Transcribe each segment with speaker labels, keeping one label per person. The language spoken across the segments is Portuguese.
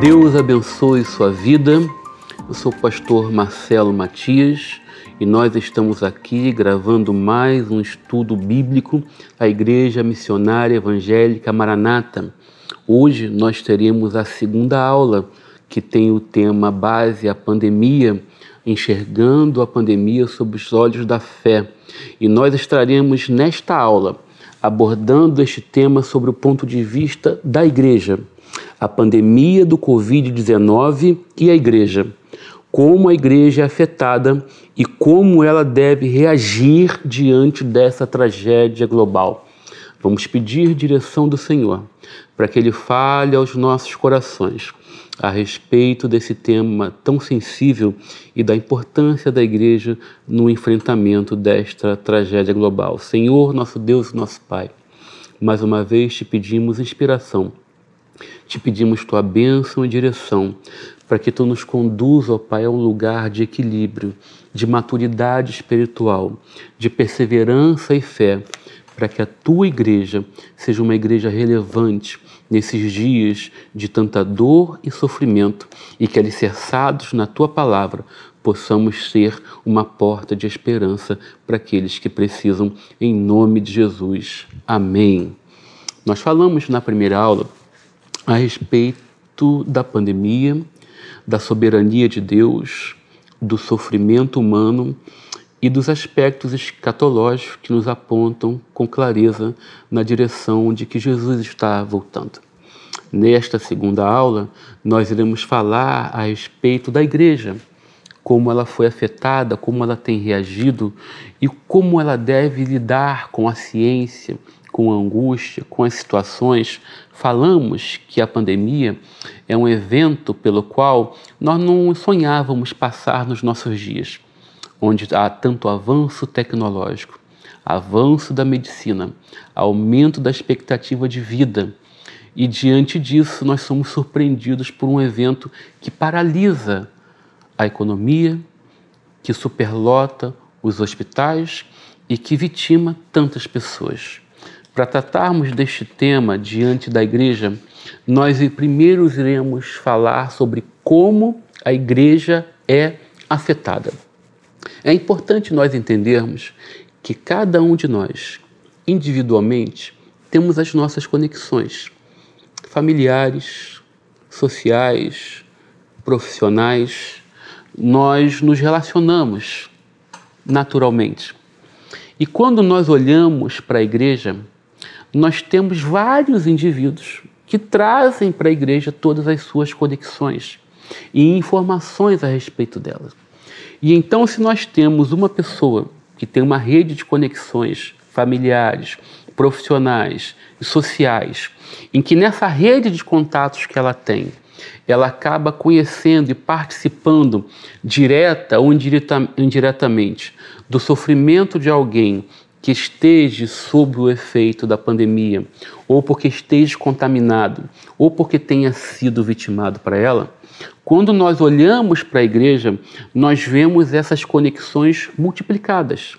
Speaker 1: Deus abençoe sua vida. Eu sou o pastor Marcelo Matias e nós estamos aqui gravando mais um estudo bíblico da Igreja Missionária Evangélica Maranata. Hoje nós teremos a segunda aula que tem o tema base a pandemia, enxergando a pandemia sob os olhos da fé. E nós estaremos nesta aula abordando este tema sobre o ponto de vista da igreja a pandemia do Covid-19 e a igreja, como a igreja é afetada e como ela deve reagir diante dessa tragédia global. Vamos pedir direção do Senhor para que Ele fale aos nossos corações a respeito desse tema tão sensível e da importância da igreja no enfrentamento desta tragédia global. Senhor, nosso Deus, nosso Pai, mais uma vez te pedimos inspiração te pedimos tua bênção e direção para que tu nos conduza, ó Pai, a um lugar de equilíbrio, de maturidade espiritual, de perseverança e fé, para que a tua igreja seja uma igreja relevante nesses dias de tanta dor e sofrimento e que, alicerçados na tua palavra, possamos ser uma porta de esperança para aqueles que precisam, em nome de Jesus. Amém. Nós falamos na primeira aula a respeito da pandemia, da soberania de Deus, do sofrimento humano e dos aspectos escatológicos que nos apontam com clareza na direção de que Jesus está voltando. Nesta segunda aula, nós iremos falar a respeito da igreja, como ela foi afetada, como ela tem reagido e como ela deve lidar com a ciência, com angústia, com as situações, falamos que a pandemia é um evento pelo qual nós não sonhávamos passar nos nossos dias, onde há tanto avanço tecnológico, avanço da medicina, aumento da expectativa de vida. E diante disso, nós somos surpreendidos por um evento que paralisa a economia, que superlota os hospitais e que vitima tantas pessoas. Para tratarmos deste tema diante da igreja, nós primeiro iremos falar sobre como a igreja é afetada. É importante nós entendermos que cada um de nós, individualmente, temos as nossas conexões familiares, sociais, profissionais. Nós nos relacionamos naturalmente. E quando nós olhamos para a igreja, nós temos vários indivíduos que trazem para a igreja todas as suas conexões e informações a respeito delas. E então, se nós temos uma pessoa que tem uma rede de conexões familiares, profissionais e sociais, em que nessa rede de contatos que ela tem, ela acaba conhecendo e participando direta ou indiretamente do sofrimento de alguém que esteja sob o efeito da pandemia, ou porque esteja contaminado, ou porque tenha sido vitimado para ela, quando nós olhamos para a igreja, nós vemos essas conexões multiplicadas.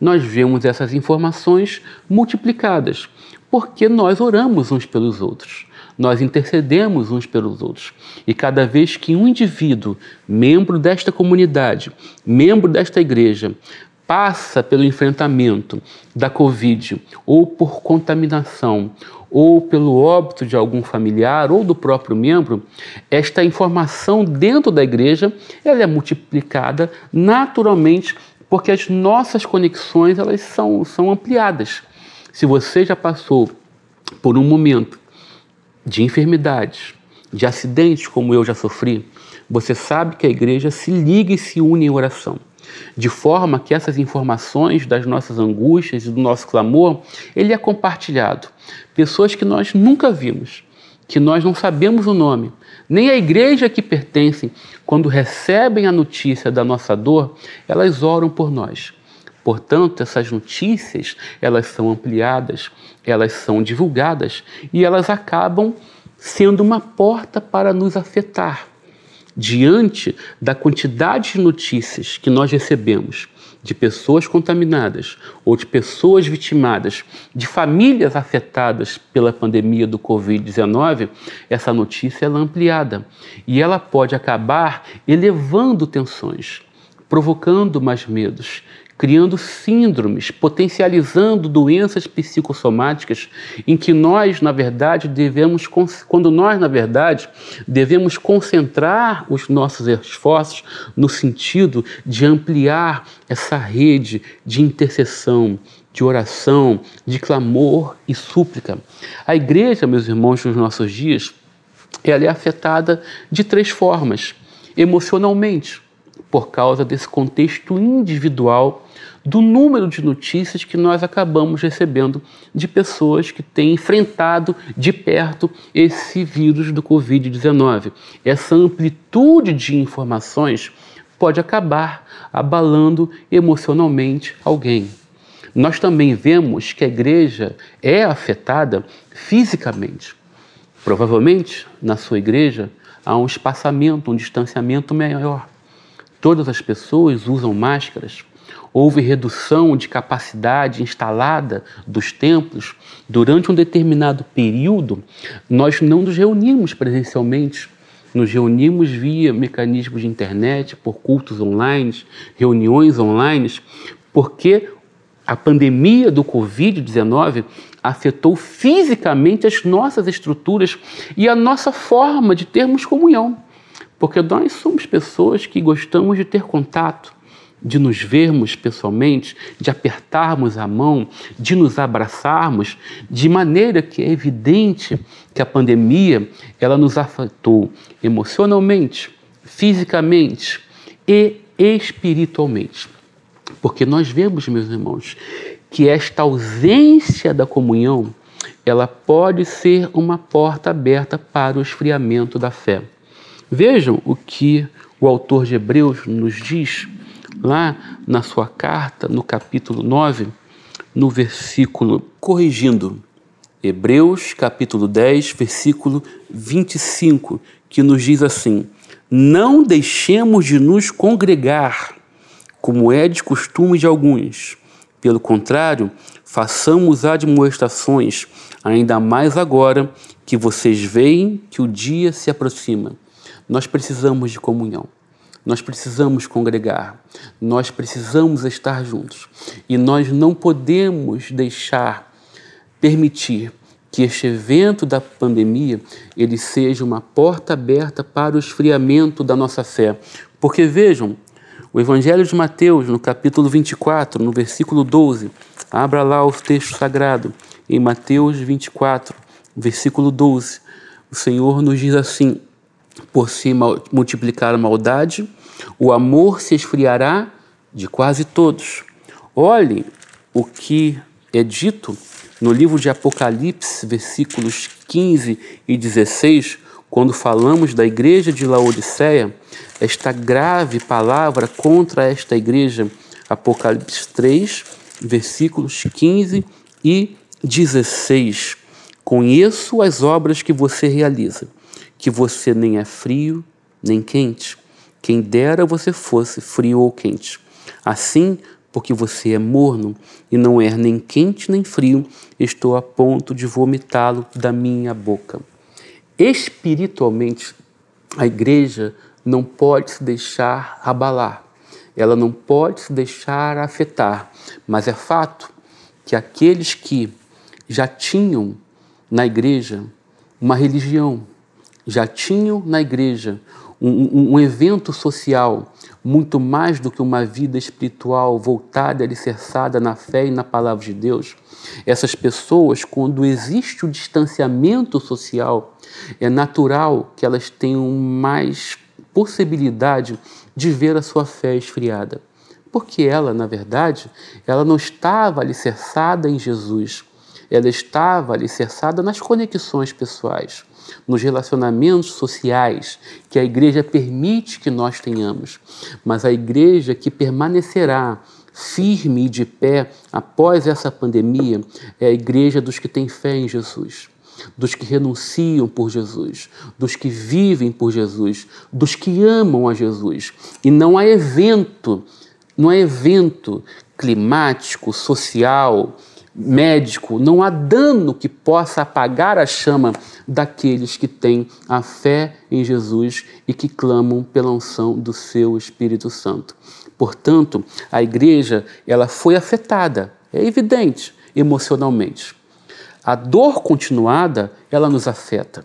Speaker 1: Nós vemos essas informações multiplicadas, porque nós oramos uns pelos outros. Nós intercedemos uns pelos outros. E cada vez que um indivíduo, membro desta comunidade, membro desta igreja, passa pelo enfrentamento da Covid ou por contaminação ou pelo óbito de algum familiar ou do próprio membro, esta informação dentro da igreja ela é multiplicada naturalmente porque as nossas conexões elas são, são ampliadas. Se você já passou por um momento de enfermidades, de acidentes como eu já sofri, você sabe que a igreja se liga e se une em oração de forma que essas informações das nossas angústias e do nosso clamor, ele é compartilhado. Pessoas que nós nunca vimos, que nós não sabemos o nome, nem a igreja que pertencem, quando recebem a notícia da nossa dor, elas oram por nós. Portanto, essas notícias, elas são ampliadas, elas são divulgadas e elas acabam sendo uma porta para nos afetar diante da quantidade de notícias que nós recebemos de pessoas contaminadas ou de pessoas vitimadas, de famílias afetadas pela pandemia do Covid-19, essa notícia é ampliada. E ela pode acabar elevando tensões, provocando mais medos, criando síndromes, potencializando doenças psicossomáticas em que nós, na verdade, devemos, quando nós, na verdade, devemos concentrar os nossos esforços no sentido de ampliar essa rede de intercessão, de oração, de clamor e súplica. A igreja, meus irmãos, nos nossos dias, ela é afetada de três formas: emocionalmente, por causa desse contexto individual do número de notícias que nós acabamos recebendo de pessoas que têm enfrentado de perto esse vírus do Covid-19. Essa amplitude de informações pode acabar abalando emocionalmente alguém. Nós também vemos que a igreja é afetada fisicamente. Provavelmente, na sua igreja, há um espaçamento, um distanciamento maior todas as pessoas usam máscaras, houve redução de capacidade instalada dos templos, durante um determinado período, nós não nos reunimos presencialmente. Nos reunimos via mecanismos de internet, por cultos online, reuniões online, porque a pandemia do Covid-19 afetou fisicamente as nossas estruturas e a nossa forma de termos comunhão. Porque nós somos pessoas que gostamos de ter contato, de nos vermos pessoalmente, de apertarmos a mão, de nos abraçarmos, de maneira que é evidente que a pandemia ela nos afetou emocionalmente, fisicamente e espiritualmente. Porque nós vemos, meus irmãos, que esta ausência da comunhão, ela pode ser uma porta aberta para o esfriamento da fé. Vejam o que o autor de Hebreus nos diz lá na sua carta, no capítulo 9, no versículo corrigindo. Hebreus, capítulo 10, versículo 25, que nos diz assim: Não deixemos de nos congregar, como é de costume de alguns. Pelo contrário, façamos admoestações, ainda mais agora que vocês veem que o dia se aproxima. Nós precisamos de comunhão. Nós precisamos congregar, nós precisamos estar juntos e nós não podemos deixar, permitir que este evento da pandemia ele seja uma porta aberta para o esfriamento da nossa fé. Porque vejam, o Evangelho de Mateus, no capítulo 24, no versículo 12, abra lá o texto sagrado, em Mateus 24, versículo 12, o Senhor nos diz assim: por se multiplicar a maldade, o amor se esfriará de quase todos. Olhem o que é dito no livro de Apocalipse, versículos 15 e 16, quando falamos da igreja de Laodiceia, esta grave palavra contra esta igreja, Apocalipse 3, versículos 15 e 16. Conheço as obras que você realiza que você nem é frio nem quente. Quem dera você fosse frio ou quente. Assim, porque você é morno e não é nem quente nem frio, estou a ponto de vomitá-lo da minha boca. Espiritualmente, a igreja não pode se deixar abalar, ela não pode se deixar afetar, mas é fato que aqueles que já tinham na igreja uma religião, já tinham na igreja um, um, evento social muito mais do que uma vida espiritual voltada, alicerçada na fé e na palavra de Deus. Essas pessoas, quando existe o distanciamento social, é natural que elas tenham mais possibilidade de ver a sua fé esfriada. Porque ela, na verdade, ela não estava alicerçada em Jesus, ela estava alicerçada nas conexões pessoais nos relacionamentos sociais que a igreja permite que nós tenhamos, mas a igreja que permanecerá firme e de pé após essa pandemia é a igreja dos que têm fé em Jesus dos que renunciam por Jesus, dos que vivem por Jesus, dos que amam a Jesus. E não há evento não é evento climático, social, médico, não há dano que possa apagar a chama daqueles que têm a fé em Jesus e que clamam pela unção do seu Espírito Santo. Portanto, a igreja, ela foi afetada, é evidente, emocionalmente. A dor continuada, ela nos afeta.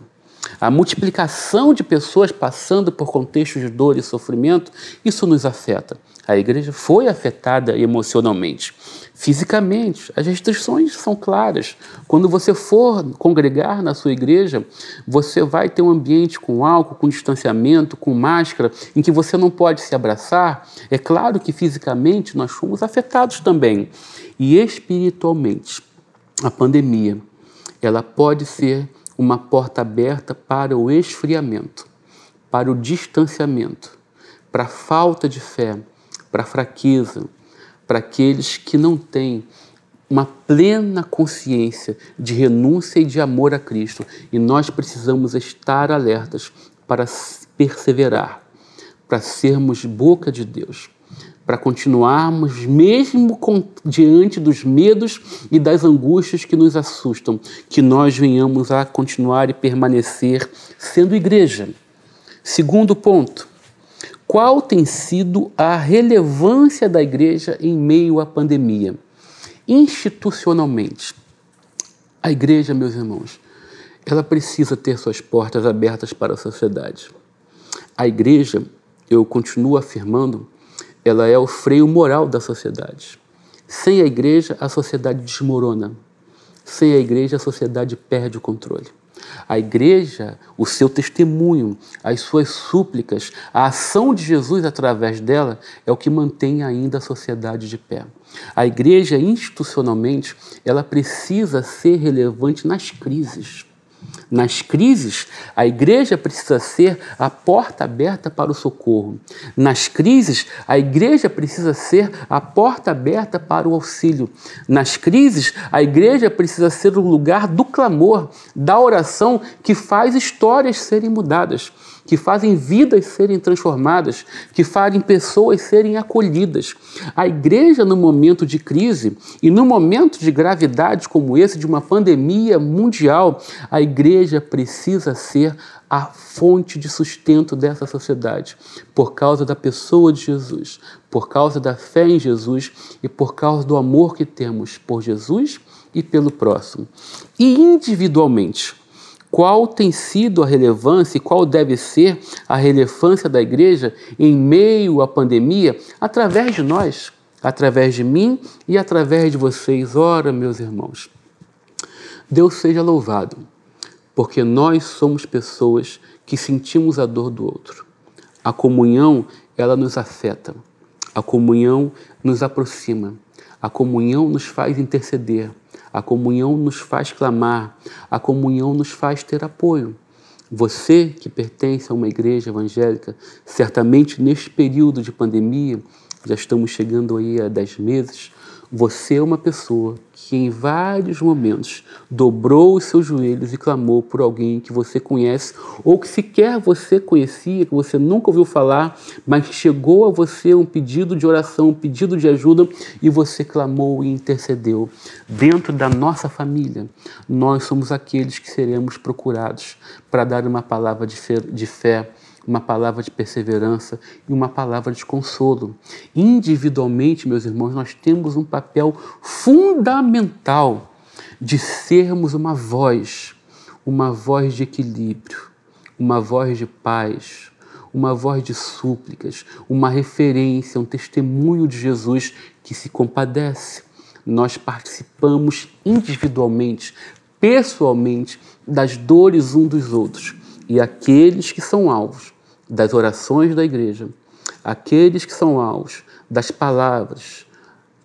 Speaker 1: A multiplicação de pessoas passando por contextos de dor e sofrimento, isso nos afeta. A igreja foi afetada emocionalmente. Fisicamente, as restrições são claras. Quando você for congregar na sua igreja, você vai ter um ambiente com álcool, com distanciamento, com máscara, em que você não pode se abraçar. É claro que fisicamente nós fomos afetados também. E espiritualmente, a pandemia, ela pode ser uma porta aberta para o esfriamento, para o distanciamento, para a falta de fé, para a fraqueza, para aqueles que não têm uma plena consciência de renúncia e de amor a Cristo. E nós precisamos estar alertas para perseverar, para sermos boca de Deus, para continuarmos, mesmo com, diante dos medos e das angústias que nos assustam, que nós venhamos a continuar e permanecer sendo igreja. Segundo ponto, qual tem sido a relevância da igreja em meio à pandemia? Institucionalmente, a igreja, meus irmãos, ela precisa ter suas portas abertas para a sociedade. A igreja, eu continuo afirmando, ela é o freio moral da sociedade. Sem a igreja, a sociedade desmorona. Sem a igreja, a sociedade perde o controle. A igreja, o seu testemunho, as suas súplicas, a ação de Jesus através dela é o que mantém ainda a sociedade de pé. A igreja, institucionalmente, ela precisa ser relevante nas crises. Nas crises, a igreja precisa ser a porta aberta para o socorro. Nas crises, a igreja precisa ser a porta aberta para o auxílio. Nas crises, a igreja precisa ser o lugar do clamor, da oração que faz histórias serem mudadas que fazem vidas serem transformadas, que fazem pessoas serem acolhidas. A igreja, no momento de crise e no momento de gravidade como esse, de uma pandemia mundial, a igreja precisa ser a fonte de sustento dessa sociedade, por causa da pessoa de Jesus, por causa da fé em Jesus e por causa do amor que temos por Jesus e pelo próximo. E individualmente, qual tem sido a relevância e qual deve ser a relevância da igreja em meio à pandemia através de nós, através de mim e através de vocês. Ora, meus irmãos, Deus seja louvado, porque nós somos pessoas que sentimos a dor do outro. A comunhão, ela nos afeta. A comunhão nos aproxima. A comunhão nos faz interceder. A comunhão nos faz clamar, a comunhão nos faz ter apoio. Você que pertence a uma igreja evangélica, certamente neste período de pandemia, já estamos chegando aí a 10 meses, você é uma pessoa que em vários momentos dobrou os seus joelhos e clamou por alguém que você conhece ou que sequer você conhecia, que você nunca ouviu falar, mas chegou a você um pedido de oração, um pedido de ajuda e você clamou e intercedeu. Dentro da nossa família, nós somos aqueles que seremos procurados para dar uma palavra de fé, de fé uma palavra de perseverança e uma palavra de consolo. Individualmente, meus irmãos, nós temos um papel fundamental de sermos uma voz, uma voz de equilíbrio, uma voz de paz, uma voz de súplicas, uma referência, um testemunho de Jesus que se compadece. Nós participamos individualmente, pessoalmente, das dores um dos outros e aqueles que são alvos das orações da igreja, aqueles que são alvos das palavras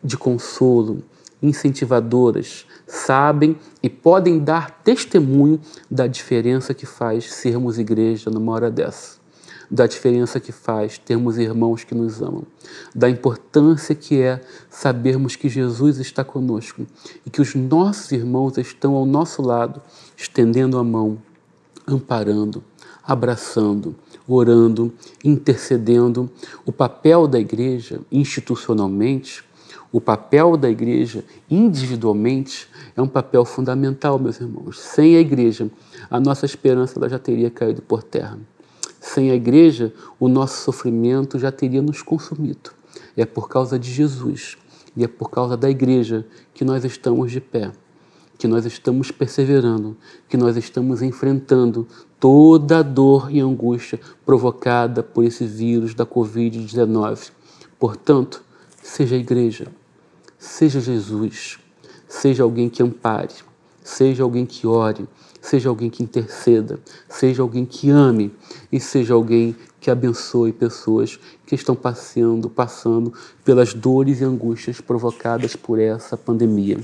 Speaker 1: de consolo, incentivadoras, sabem e podem dar testemunho da diferença que faz sermos igreja numa hora dessa, da diferença que faz termos irmãos que nos amam, da importância que é sabermos que Jesus está conosco e que os nossos irmãos estão ao nosso lado, estendendo a mão amparando, abraçando, orando, intercedendo. O papel da igreja institucionalmente, o papel da igreja individualmente é um papel fundamental, meus irmãos. Sem a igreja, a nossa esperança ela já teria caído por terra. Sem a igreja, o nosso sofrimento já teria nos consumido. É por causa de Jesus e é por causa da igreja que nós estamos de pé, que nós estamos perseverando, que nós estamos enfrentando toda a dor e angústia provocada por esse vírus da Covid-19. Portanto, seja a igreja, seja Jesus, seja alguém que ampare, seja alguém que ore, seja alguém que interceda, seja alguém que ame e seja alguém que abençoe pessoas que estão passando, passando pelas dores e angústias provocadas por essa pandemia.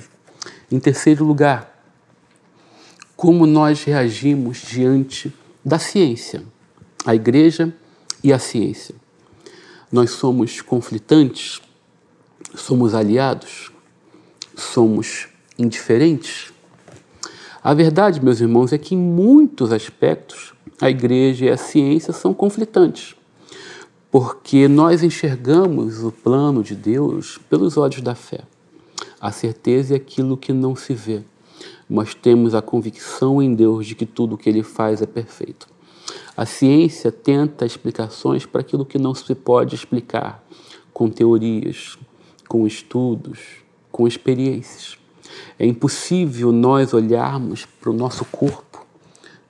Speaker 1: Em terceiro lugar, como nós reagimos diante da ciência, a igreja e a ciência. Nós somos conflitantes, somos aliados, somos indiferentes. A verdade, meus irmãos, é que em muitos aspectos a igreja e a ciência são conflitantes, porque nós enxergamos o plano de Deus pelos olhos da fé. A certeza é aquilo que não se vê, mas temos a convicção em Deus de que tudo o que ele faz é perfeito. A ciência tenta explicações para aquilo que não se pode explicar, com teorias, com estudos, com experiências. É impossível nós olharmos para o nosso corpo,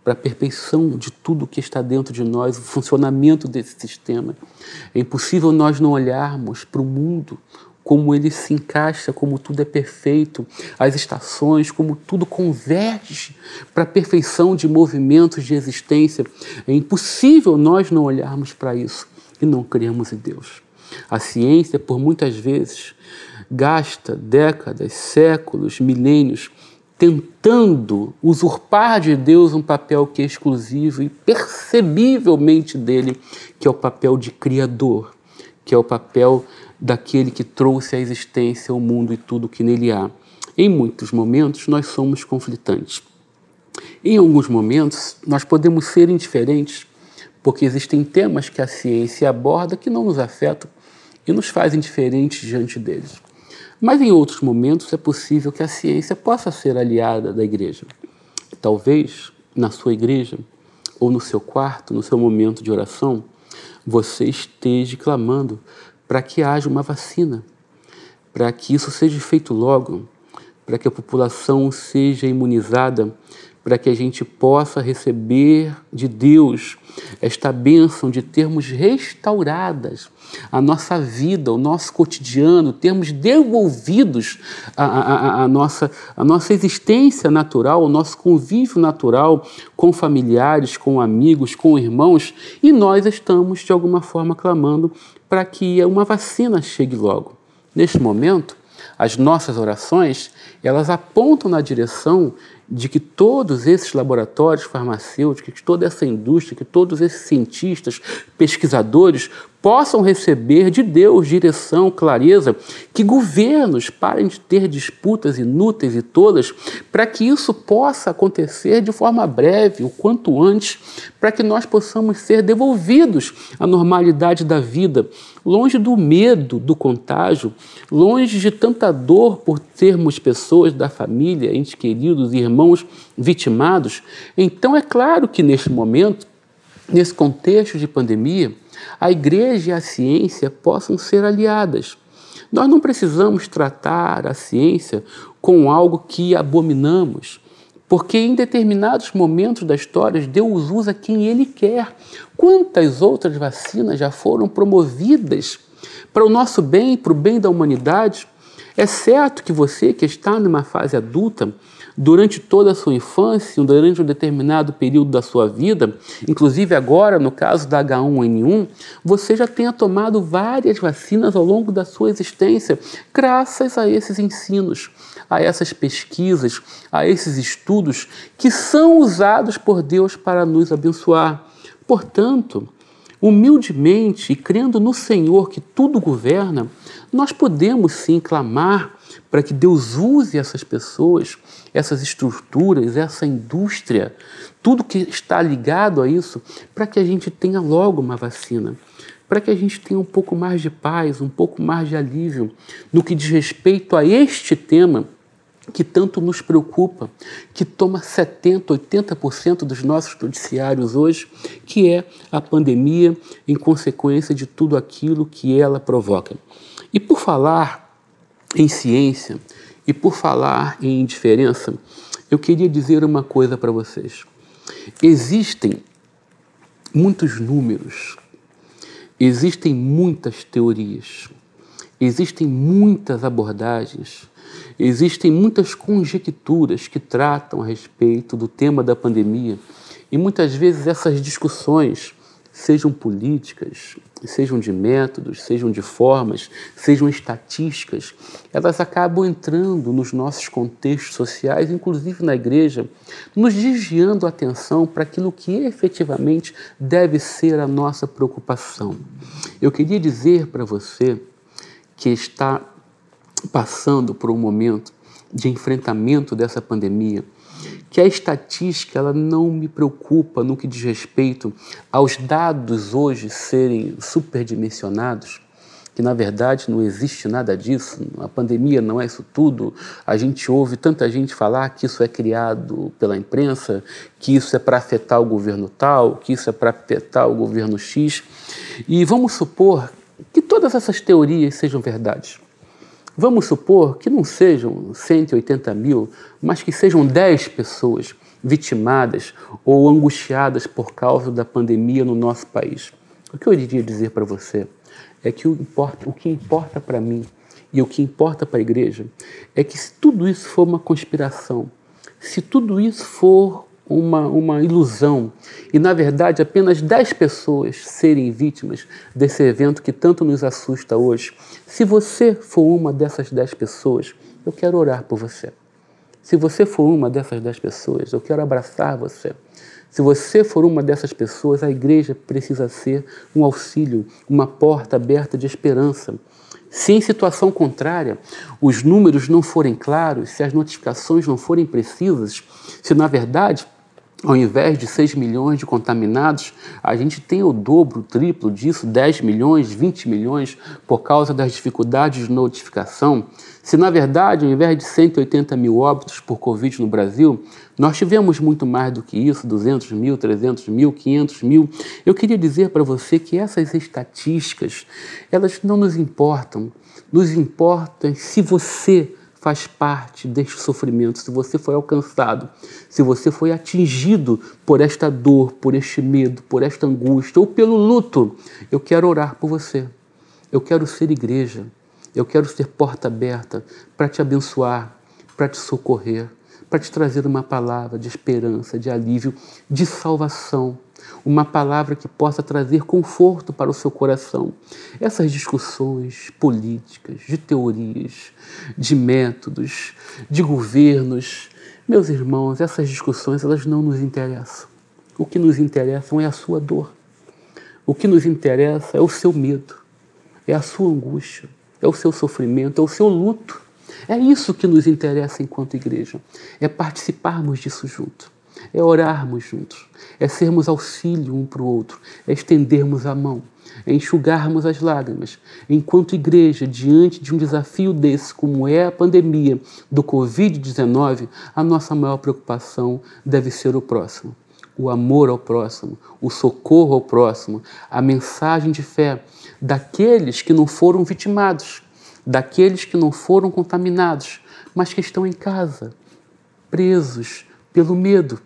Speaker 1: para a perfeição de tudo que está dentro de nós, o funcionamento desse sistema. É impossível nós não olharmos para o mundo, como ele se encaixa, como tudo é perfeito, as estações, como tudo converge para a perfeição de movimentos de existência. É impossível nós não olharmos para isso e não crermos em Deus. A ciência, por muitas vezes, gasta décadas, séculos, milênios tentando usurpar de Deus um papel que é exclusivo e percebivelmente dele, que é o papel de criador, que é o papel daquele que trouxe à existência o mundo e tudo que nele há. Em muitos momentos nós somos conflitantes. Em alguns momentos nós podemos ser indiferentes, porque existem temas que a ciência aborda que não nos afetam e nos faz indiferentes diante deles. Mas em outros momentos é possível que a ciência possa ser aliada da igreja. Talvez na sua igreja, ou no seu quarto, no seu momento de oração, você esteja clamando para que haja uma vacina, para que isso seja feito logo, para que a população seja imunizada para que a gente possa receber de Deus esta bênção de termos restauradas a nossa vida, o nosso cotidiano, termos devolvidos a, a, a, nossa, a nossa existência natural, o nosso convívio natural com familiares, com amigos, com irmãos, e nós estamos, de alguma forma, clamando para que uma vacina chegue logo. Neste momento, as nossas orações, elas apontam na direção de que todos esses laboratórios farmacêuticos, que toda essa indústria, que todos esses cientistas, pesquisadores possam receber de Deus direção, clareza, que governos parem de ter disputas inúteis e tolas, para que isso possa acontecer de forma breve, o quanto antes, para que nós possamos ser devolvidos à normalidade da vida, longe do medo do contágio, longe de tanta dor por termos pessoas da família, entes queridos, irmãos vitimados. Então é claro que neste momento, nesse contexto de pandemia, a igreja e a ciência possam ser aliadas. Nós não precisamos tratar a ciência com algo que abominamos, porque em determinados momentos da história Deus usa quem Ele quer. Quantas outras vacinas já foram promovidas para o nosso bem, para o bem da humanidade? É certo que você que está numa fase adulta durante toda a sua infância, durante um determinado período da sua vida, inclusive agora, no caso da H1N1, você já tenha tomado várias vacinas ao longo da sua existência, graças a esses ensinos, a essas pesquisas, a esses estudos que são usados por Deus para nos abençoar. Portanto, humildemente e crendo no Senhor que tudo governa, nós podemos sim clamar para que Deus use essas pessoas, essas estruturas, essa indústria, tudo que está ligado a isso, para que a gente tenha logo uma vacina, para que a gente tenha um pouco mais de paz, um pouco mais de alívio no que diz respeito a este tema que tanto nos preocupa, que toma 70%, 80% dos nossos noticiários hoje, que é a pandemia em consequência de tudo aquilo que ela provoca. E por falar em ciência e por falar em indiferença, eu queria dizer uma coisa para vocês. Existem muitos números, existem muitas teorias, existem muitas abordagens, existem muitas conjecturas que tratam a respeito do tema da pandemia e muitas vezes essas discussões sejam políticas, sejam de métodos, sejam de formas, sejam estatísticas, elas acabam entrando nos nossos contextos sociais, inclusive na igreja, nos desviando a atenção para aquilo que efetivamente deve ser a nossa preocupação. Eu queria dizer para você que está passando por um momento de enfrentamento dessa pandemia, que a estatística ela não me preocupa no que diz respeito aos dados hoje serem superdimensionados, que na verdade não existe nada disso, a pandemia não é isso tudo. A gente ouve tanta gente falar que isso é criado pela imprensa, que isso é para afetar o governo tal, que isso é para afetar o governo X. E vamos supor que todas essas teorias sejam verdades. Vamos supor que não sejam 180 mil, mas que sejam 10 pessoas vitimadas ou angustiadas por causa da pandemia no nosso país. O que eu iria dizer para você é que o, importa, o que importa para mim e o que importa para a igreja é que se tudo isso for uma conspiração, se tudo isso for uma, uma ilusão e, na verdade, apenas 10 pessoas serem vítimas desse evento que tanto nos assusta hoje, se você for uma dessas 10 pessoas, eu quero orar por você. Se você for uma dessas 10 pessoas, eu quero abraçar você. Se você for uma dessas pessoas, a igreja precisa ser um auxílio, uma porta aberta de esperança. Se em situação contrária os números não forem claros, se as notificações não forem precisas, se na verdade ao invés de 6 milhões de contaminados, a gente tem o dobro, o triplo disso, 10 milhões, 20 milhões, por causa das dificuldades de notificação. Se, na verdade, ao invés de 180 mil óbitos por Covid no Brasil, nós tivemos muito mais do que isso, 200 mil, 300 mil, 500 mil, eu queria dizer para você que essas estatísticas, elas não nos importam. Nos importa se você faz parte deste sofrimento, se você foi alcançado, se você foi atingido por esta dor, por este medo, por esta angústia ou pelo luto, eu quero orar por você. Eu quero ser igreja. Eu quero ser porta aberta para te abençoar, para te socorrer, para te trazer uma palavra de esperança, de alívio, de salvação uma palavra que possa trazer conforto para o seu coração. Essas discussões políticas, de teorias, de métodos, de governos, meus irmãos, essas discussões elas não nos interessam. O que nos interessa é a sua dor. O que nos interessa é o seu medo, é a sua angústia, é o seu sofrimento, é o seu luto. É isso que nos interessa enquanto igreja, é participarmos disso junto é orarmos juntos, é sermos auxílio um para o outro, é estendermos a mão, é enxugarmos as lágrimas. Enquanto igreja, diante de um desafio desse, como é a pandemia do Covid-19, a nossa maior preocupação deve ser o próximo. O amor ao próximo, o socorro ao próximo, a mensagem de fé daqueles que não foram vitimados, daqueles que não foram contaminados, mas que estão em casa, presos pelo medo,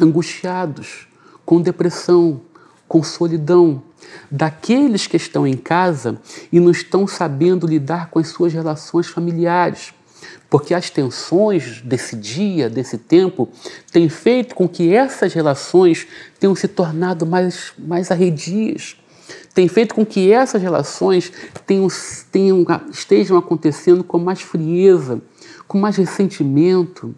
Speaker 1: angustiados, com depressão, com solidão, daqueles que estão em casa e não estão sabendo lidar com as suas relações familiares. Porque as tensões desse dia, desse tempo, têm feito com que essas relações tenham se tornado mais, mais arredias, tem feito com que essas relações tenham, tenham, estejam acontecendo com mais frieza, com mais ressentimento,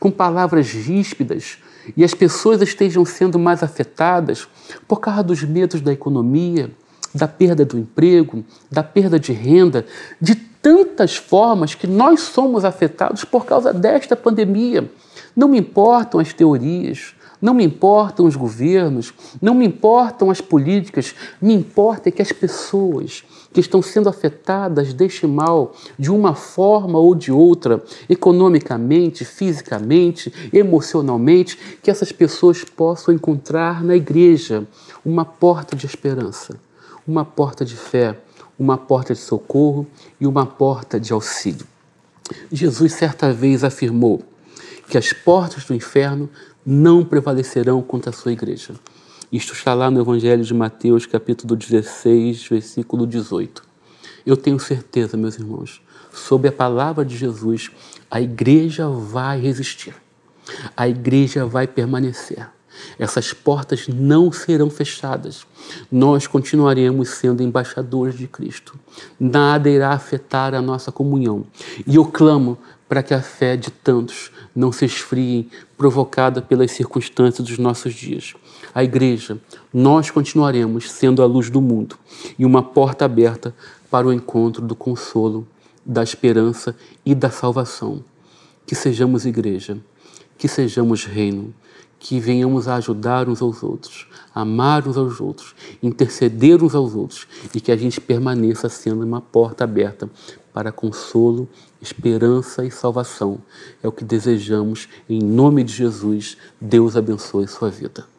Speaker 1: com palavras ríspidas, e as pessoas estejam sendo mais afetadas por causa dos medos da economia, da perda do emprego, da perda de renda, de tantas formas que nós somos afetados por causa desta pandemia. Não me importam as teorias, não me importam os governos, não me importam as políticas, me importa é que as pessoas que estão sendo afetadas deste mal de uma forma ou de outra, economicamente, fisicamente, emocionalmente, que essas pessoas possam encontrar na igreja uma porta de esperança, uma porta de fé, uma porta de socorro e uma porta de auxílio. Jesus certa vez afirmou que as portas do inferno não prevalecerão contra a sua igreja. Isto está lá no Evangelho de Mateus, capítulo 16, versículo 18. Eu tenho certeza, meus irmãos, sob a palavra de Jesus, a igreja vai resistir. A igreja vai permanecer. Essas portas não serão fechadas. Nós continuaremos sendo embaixadores de Cristo. Nada irá afetar a nossa comunhão. E eu clamo para que a fé de tantos não se esfrie, provocada pelas circunstâncias dos nossos dias. A igreja, nós continuaremos sendo a luz do mundo e uma porta aberta para o encontro do consolo, da esperança e da salvação. Que sejamos igreja, que sejamos reino, que venhamos a ajudar uns aos outros, amar uns aos outros, interceder uns aos outros e que a gente permaneça sendo uma porta aberta para consolo, esperança e salvação. É o que desejamos em nome de Jesus. Deus abençoe sua vida.